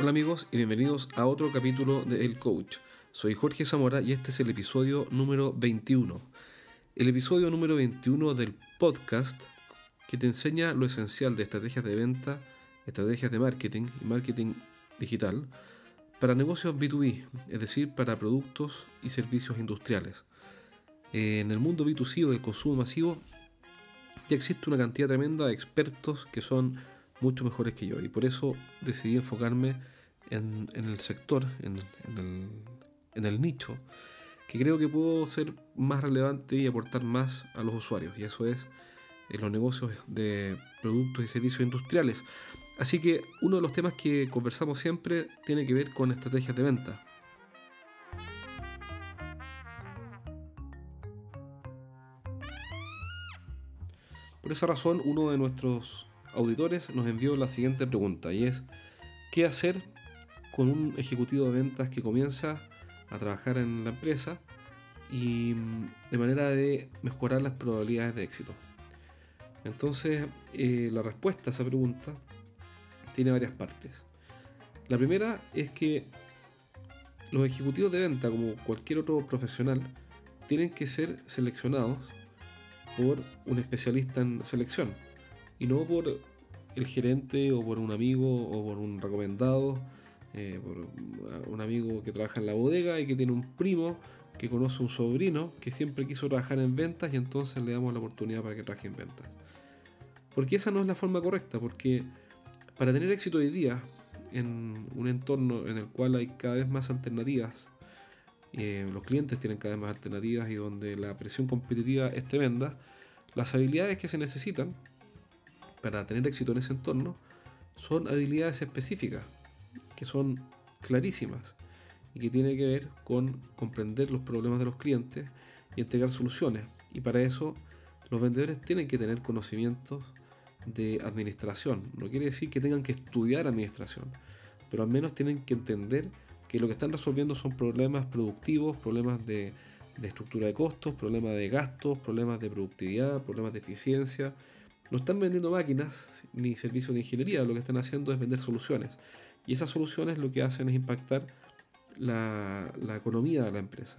Hola amigos y bienvenidos a otro capítulo de El Coach. Soy Jorge Zamora y este es el episodio número 21. El episodio número 21 del podcast que te enseña lo esencial de estrategias de venta, estrategias de marketing y marketing digital para negocios B2B, es decir, para productos y servicios industriales. En el mundo B2C o del consumo masivo ya existe una cantidad tremenda de expertos que son mucho mejores que yo. Y por eso decidí enfocarme en, el sector, en, el, nicho, que creo que puedo ser más relevante y aportar más a los usuarios. Y eso es en los negocios de productos y servicios industriales. Así que uno de los temas que conversamos siempre tiene que ver con estrategias de venta. Por esa razón, uno de nuestros auditores nos envió la siguiente pregunta y es, ¿qué hacer con un ejecutivo de ventas que comienza a trabajar en la empresa y mm, de manera de mejorar las probabilidades de éxito? Entonces, eh, la respuesta a esa pregunta tiene varias partes. La primera es que los ejecutivos de venta, como cualquier otro profesional, tienen que ser seleccionados por un especialista en selección y no por el gerente o por un amigo o por un recomendado, eh, por un amigo que trabaja en la bodega y que tiene un primo que conoce un sobrino que siempre quiso trabajar en ventas y entonces le damos la oportunidad para que trabaje en ventas. Porque esa no es la forma correcta, porque para tener éxito hoy día en un entorno en el cual hay cada vez más alternativas, eh, los clientes tienen cada vez más alternativas y donde la presión competitiva es tremenda, las habilidades que se necesitan para tener éxito en ese entorno son habilidades específicas, que son clarísimas y que tienen que ver con comprender los problemas de los clientes y entregar soluciones. Y para eso los vendedores tienen que tener conocimientos de administración. No quiere decir que tengan que estudiar administración, pero al menos tienen que entender que lo que están resolviendo son problemas productivos, problemas de, de estructura de costos, problemas de gastos, problemas de productividad, problemas de eficiencia, no están vendiendo máquinas ni servicios de ingeniería, lo que están haciendo es vender soluciones. Y esas soluciones lo que hacen es impactar la, economía de la empresa.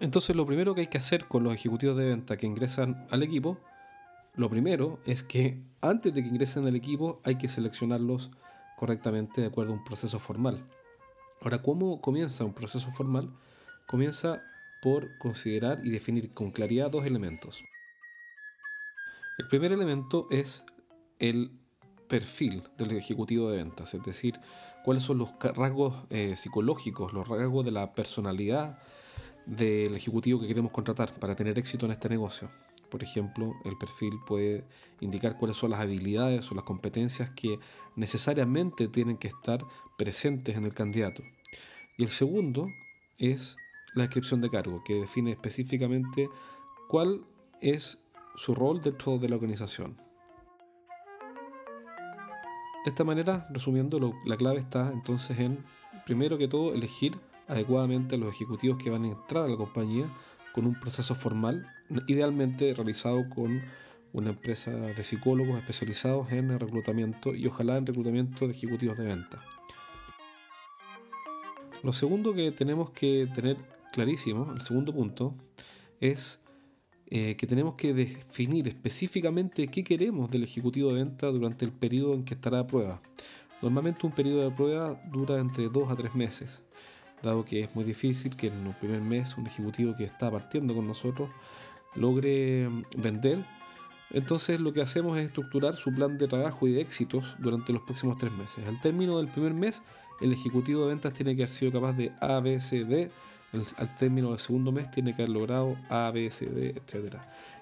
Entonces lo primero que hay que hacer con los ejecutivos de venta que ingresan al equipo, lo primero es que antes de que ingresen al equipo hay que seleccionarlos correctamente de acuerdo a un proceso formal. Ahora, ¿cómo comienza un proceso formal? Comienza por considerar y definir con claridad dos elementos. El primer elemento es el perfil del ejecutivo de ventas, es decir, cuáles son los rasgos eh, psicológicos, los rasgos de la personalidad del ejecutivo que queremos contratar para tener éxito en este negocio. Por ejemplo, el perfil puede indicar cuáles son las habilidades o las competencias que necesariamente tienen que estar presentes en el candidato. Y el segundo es la descripción de cargo, que define específicamente cuál es su rol dentro de la organización. De esta manera, resumiendo, la clave está entonces en, primero que todo, elegir adecuadamente a los ejecutivos que van a entrar a la compañía con un proceso formal, idealmente realizado con una empresa de psicólogos especializados en el reclutamiento y ojalá en reclutamiento de ejecutivos de venta. Lo segundo que tenemos que tener clarísimo, el segundo punto, es eh, que tenemos que definir específicamente qué queremos del ejecutivo de venta durante el periodo en que estará a prueba. Normalmente un periodo de prueba dura entre dos a tres meses dado que es muy difícil que en el primer mes un ejecutivo que está partiendo con nosotros logre mm, vender. Entonces lo que hacemos es estructurar su plan de trabajo y de éxitos durante los próximos tres meses. Al término del primer mes, el ejecutivo de ventas tiene que haber sido capaz de A, B, C, D. al término del segundo mes tiene que haber logrado A, B, C, D, etc.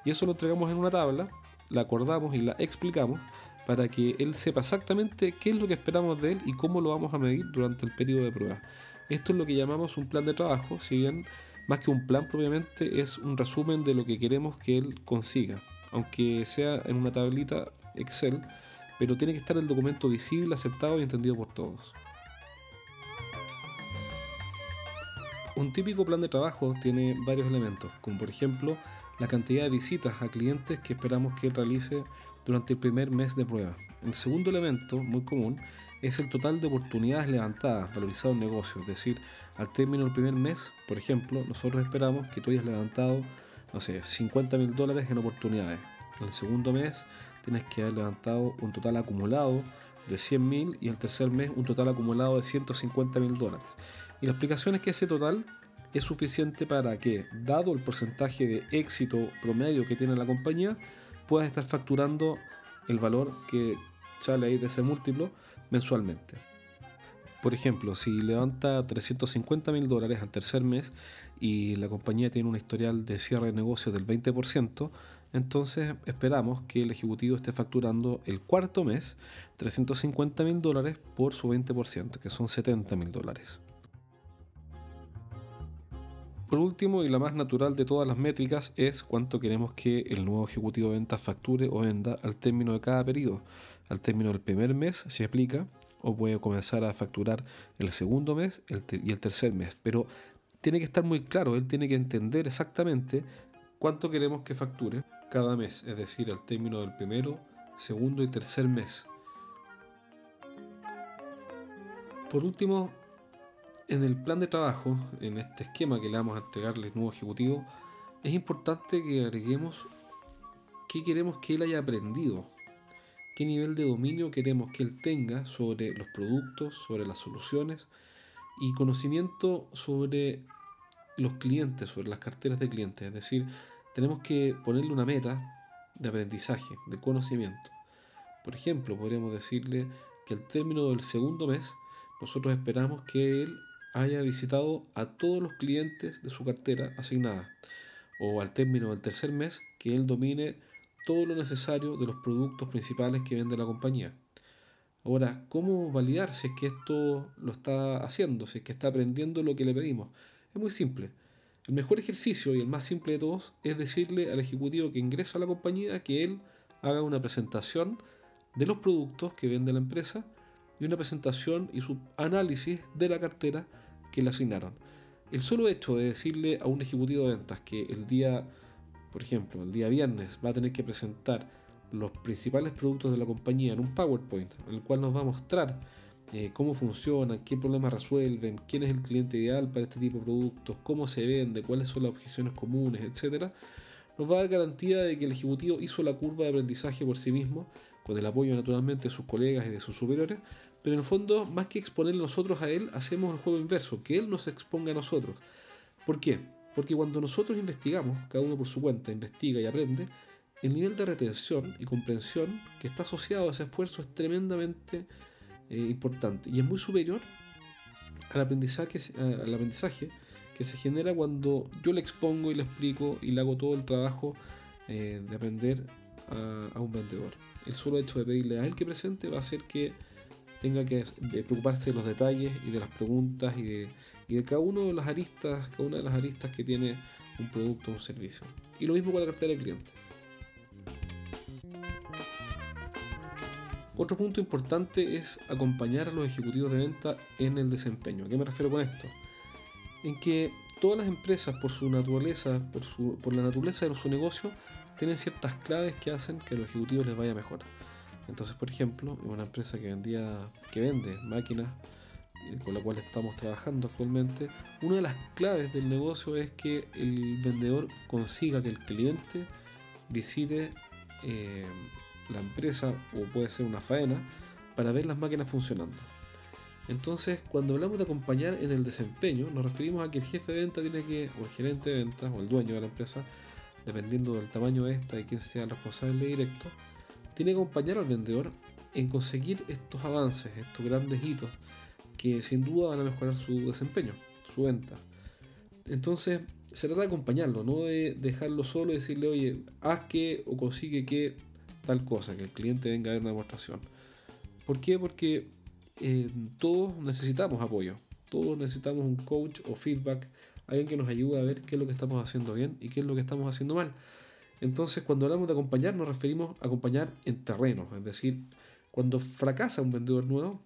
Y eso lo entregamos en una tabla la acordamos y la explicamos para que él sepa exactamente qué es lo que esperamos de él y cómo lo vamos a medir durante el periodo de prueba. Esto es lo que llamamos un plan de trabajo, si bien más que un plan propiamente es un resumen de lo que queremos que él consiga, aunque sea en una tablita Excel, pero tiene que estar el documento visible, aceptado y entendido por todos. Un típico plan de trabajo tiene varios elementos, como por ejemplo la cantidad de visitas a clientes que esperamos que él realice durante el primer mes de prueba. El segundo elemento, muy común, es el total de oportunidades levantadas, valorizado en negocio. Es decir, al término del primer mes, por ejemplo, nosotros esperamos que tú hayas levantado, no sé, 50 mil dólares en oportunidades. En el segundo mes tienes que haber levantado un total acumulado de 100 mil y el tercer mes un total acumulado de 150 mil dólares. Y la explicación es que ese total es suficiente para que, dado el porcentaje de éxito promedio que tiene la compañía, puedas estar facturando el valor que sale ahí de ese múltiplo mensualmente. Por ejemplo, si levanta 350 mil dólares al tercer mes y la compañía tiene un historial de cierre de negocios del 20%, entonces esperamos que el ejecutivo esté facturando el cuarto mes 350 mil dólares por su 20%, que son 70 mil dólares. Por último, y la más natural de todas las métricas, es cuánto queremos que el nuevo ejecutivo de ventas facture o venda al término de cada periodo. Al término del primer mes se aplica o puede comenzar a facturar el segundo mes y el tercer mes. Pero tiene que estar muy claro, él tiene que entender exactamente cuánto queremos que facture cada mes, es decir, al término del primero, segundo y tercer mes. Por último, en el plan de trabajo, en este esquema que le vamos a entregarle al nuevo ejecutivo, es importante que agreguemos qué queremos que él haya aprendido, qué nivel de dominio queremos que él tenga sobre los productos, sobre las soluciones y conocimiento sobre los clientes, sobre las carteras de clientes. Es decir, tenemos que ponerle una meta de aprendizaje, de conocimiento. Por ejemplo, podríamos decirle que al término del segundo mes, nosotros esperamos que él haya visitado a todos los clientes de su cartera asignada, o al término del tercer mes, que él domine todo lo necesario de los productos principales que vende la compañía. Ahora, ¿cómo validar si es que esto lo está haciendo, si es que está aprendiendo lo que le pedimos? Es muy simple. El mejor ejercicio y el más simple de todos es decirle al ejecutivo que ingresa a la compañía que él haga una presentación de los productos que vende la empresa y una presentación y su análisis de la cartera que le asignaron. El solo hecho de decirle a un ejecutivo de ventas que el día, por ejemplo, el día viernes va a tener que presentar los principales productos de la compañía en un PowerPoint, en el cual nos va a mostrar eh, cómo funcionan, qué problemas resuelven, quién es el cliente ideal para este tipo de productos, cómo se vende, cuáles son las objeciones comunes, etc., nos va a dar garantía de que el ejecutivo hizo la curva de aprendizaje por sí mismo, con el apoyo naturalmente de sus colegas y de sus superiores, pero en el fondo, más que exponer nosotros a él, hacemos el juego inverso, que él nos exponga a nosotros. ¿Por qué? Porque cuando nosotros investigamos, cada uno por su cuenta investiga y aprende, el nivel de retención y comprensión que está asociado a ese esfuerzo es tremendamente eh, importante y es muy superior al aprendizaje, al aprendizaje que se genera cuando yo le expongo y le explico y le hago todo el trabajo eh, de aprender a, a un vendedor. El solo hecho de pedirle a él que presente va a hacer que tenga que preocuparse de los detalles y de las preguntas y de, y de cada uno de las aristas, cada una de las aristas que tiene un producto o un servicio. Y lo mismo con la cartera de cliente. Otro punto importante es acompañar a los ejecutivos de venta en el desempeño. ¿A qué me refiero con esto? En que todas las empresas, por su naturaleza, por, su, la naturaleza de su negocio, tienen ciertas claves que hacen que a los ejecutivos les vaya mejor. Entonces, por ejemplo, una empresa que vendía, que vende máquinas con la cual estamos trabajando actualmente, una de las claves del negocio es que el vendedor consiga que el cliente visite eh, la empresa o puede ser una faena para ver las máquinas funcionando. Entonces, cuando hablamos de acompañar en el desempeño, nos referimos a que el jefe de venta tiene que, o el gerente de ventas, o el dueño de la empresa, dependiendo del tamaño de esta y quién sea el responsable directo, tiene que acompañar al vendedor en conseguir estos avances, estos grandes hitos que sin duda van a mejorar su desempeño, su venta. Entonces, se trata de acompañarlo, no de dejarlo solo y decirle, oye, haz que o consigue que tal cosa, que el cliente venga a ver una demostración. ¿Por qué? Porque eh, todos necesitamos apoyo, todos necesitamos un coach o feedback, alguien que nos ayude a ver qué es lo que estamos haciendo bien y qué es lo que estamos haciendo mal. Entonces, cuando hablamos de acompañar, nos referimos a acompañar en terreno, es decir, cuando fracasa un vendedor nuevo,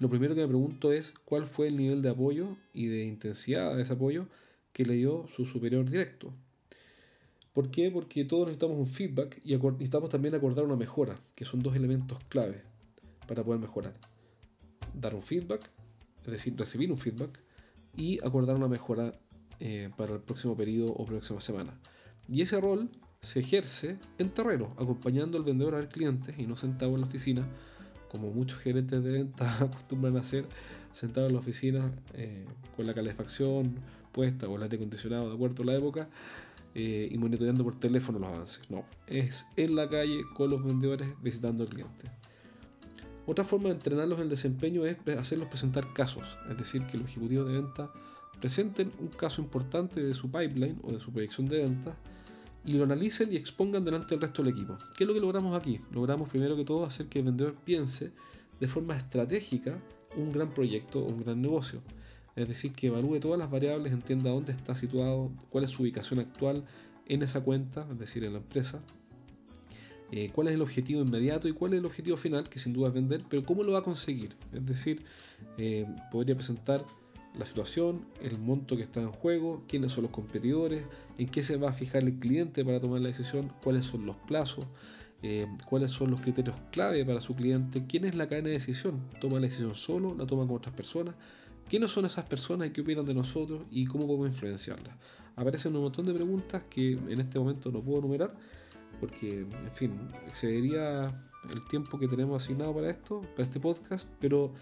lo primero que me pregunto es cuál fue el nivel de apoyo y de intensidad de ese apoyo que le dio su superior directo. ¿Por qué? Porque todos necesitamos un feedback y necesitamos también acordar una mejora, que son dos elementos clave para poder mejorar. Dar un feedback, es decir, recibir un feedback y acordar una mejora eh, para el próximo periodo o próxima semana. Y ese rol se ejerce en terreno, acompañando al vendedor al cliente y no sentado en la oficina, como muchos gerentes de venta acostumbran a hacer, sentado en la oficina eh, con la calefacción puesta o el aire acondicionado de acuerdo a la época eh, y monitoreando por teléfono los avances. No, es en la calle con los vendedores visitando al cliente. Otra forma de entrenarlos en el desempeño es hacerlos presentar casos, es decir, que los ejecutivos de venta presenten un caso importante de su pipeline o de su proyección de ventas y lo analicen y expongan delante del resto del equipo. ¿Qué es lo que logramos aquí? Logramos primero que todo hacer que el vendedor piense de forma estratégica un gran proyecto o un gran negocio. Es decir, que evalúe todas las variables, entienda dónde está situado, cuál es su ubicación actual en esa cuenta, es decir, en la empresa, eh, cuál es el objetivo inmediato y cuál es el objetivo final, que sin duda es vender, pero cómo lo va a conseguir. Es decir, eh, podría presentar la situación, el monto que está en juego, quiénes son los competidores, en qué se va a fijar el cliente para tomar la decisión, cuáles son los plazos, eh, cuáles son los criterios clave para su cliente, quién es la cadena de decisión, toma la decisión solo, la toma con otras personas, quiénes son esas personas y qué opinan de nosotros y cómo podemos influenciarlas. Aparecen un montón de preguntas que en este momento no puedo enumerar porque, en fin, excedería el tiempo que tenemos asignado para esto, para este podcast, pero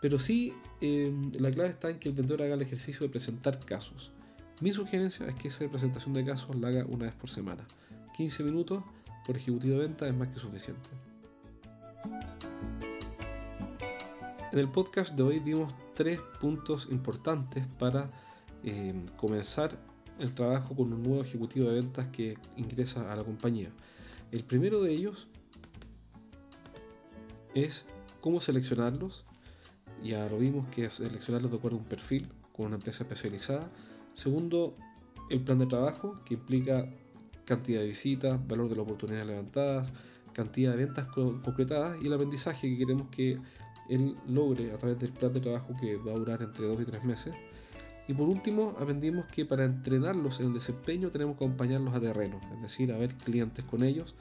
pero sí, eh, la clave está en que el vendedor haga el ejercicio de presentar casos. Mi sugerencia es que esa presentación de casos la haga una vez por semana. 15 minutos por ejecutivo de venta es más que suficiente. En el podcast de hoy vimos tres puntos importantes para eh, comenzar el trabajo con un nuevo ejecutivo de ventas que ingresa a la compañía. El primero de ellos es cómo seleccionarlos ya lo vimos que es seleccionarlos de acuerdo a un perfil con una empresa especializada. Segundo, el plan de trabajo que implica cantidad de visitas, valor de las oportunidades levantadas, cantidad de ventas concretadas y el aprendizaje que queremos que él logre a través del plan de trabajo que va a durar entre 2 y 3 meses. Y por último, aprendimos que para entrenarlos en el desempeño tenemos que acompañarlos a terreno, es decir, a ver clientes con ellos,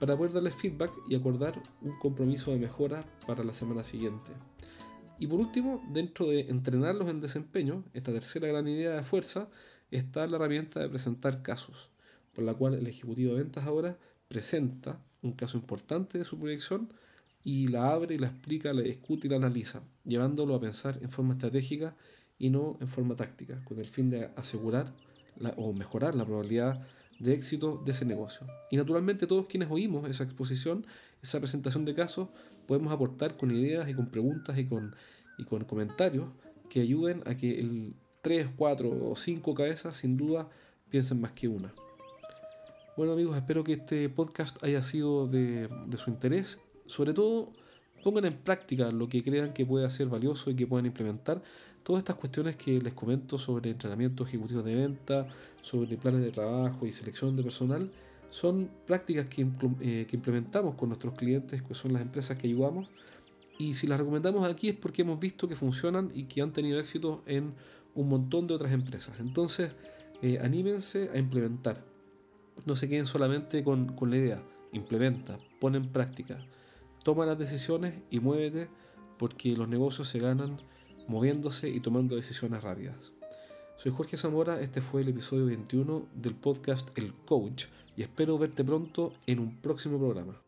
para poder darles feedback y acordar un compromiso de mejora para la semana siguiente. Y por último, dentro de entrenarlos en desempeño, esta tercera gran idea de fuerza, está la herramienta de presentar casos, por la cual el ejecutivo de ventas ahora presenta un caso importante de su proyección y la abre y la explica, la discute y la analiza, llevándolo a pensar en forma estratégica y no en forma táctica, con el fin de asegurar o mejorar la probabilidad de éxito de ese negocio. Y naturalmente todos quienes oímos esa exposición, esa presentación de casos, podemos aportar con ideas y con preguntas y con, y con comentarios que ayuden a que el 3, 4 o 5 cabezas sin duda piensen más que una. Bueno amigos, espero que este podcast haya sido de, de su interés. Sobre todo, pongan en práctica lo que crean que puede ser valioso y que puedan implementar. Todas estas cuestiones que les comento sobre entrenamiento ejecutivo de venta, sobre planes de trabajo y selección de personal, son prácticas eh, que, implementamos con nuestros clientes, que son las empresas que ayudamos. Y si las recomendamos aquí es porque hemos visto que funcionan y que han tenido éxito en un montón de otras empresas. Entonces, eh, anímense a implementar. No se queden solamente con, con la idea. Implementa, pon en práctica. Toma las decisiones y muévete porque los negocios se ganan moviéndose y tomando decisiones rápidas. Soy Jorge Zamora, este fue el episodio 21 del podcast El Coach y espero verte pronto en un próximo programa.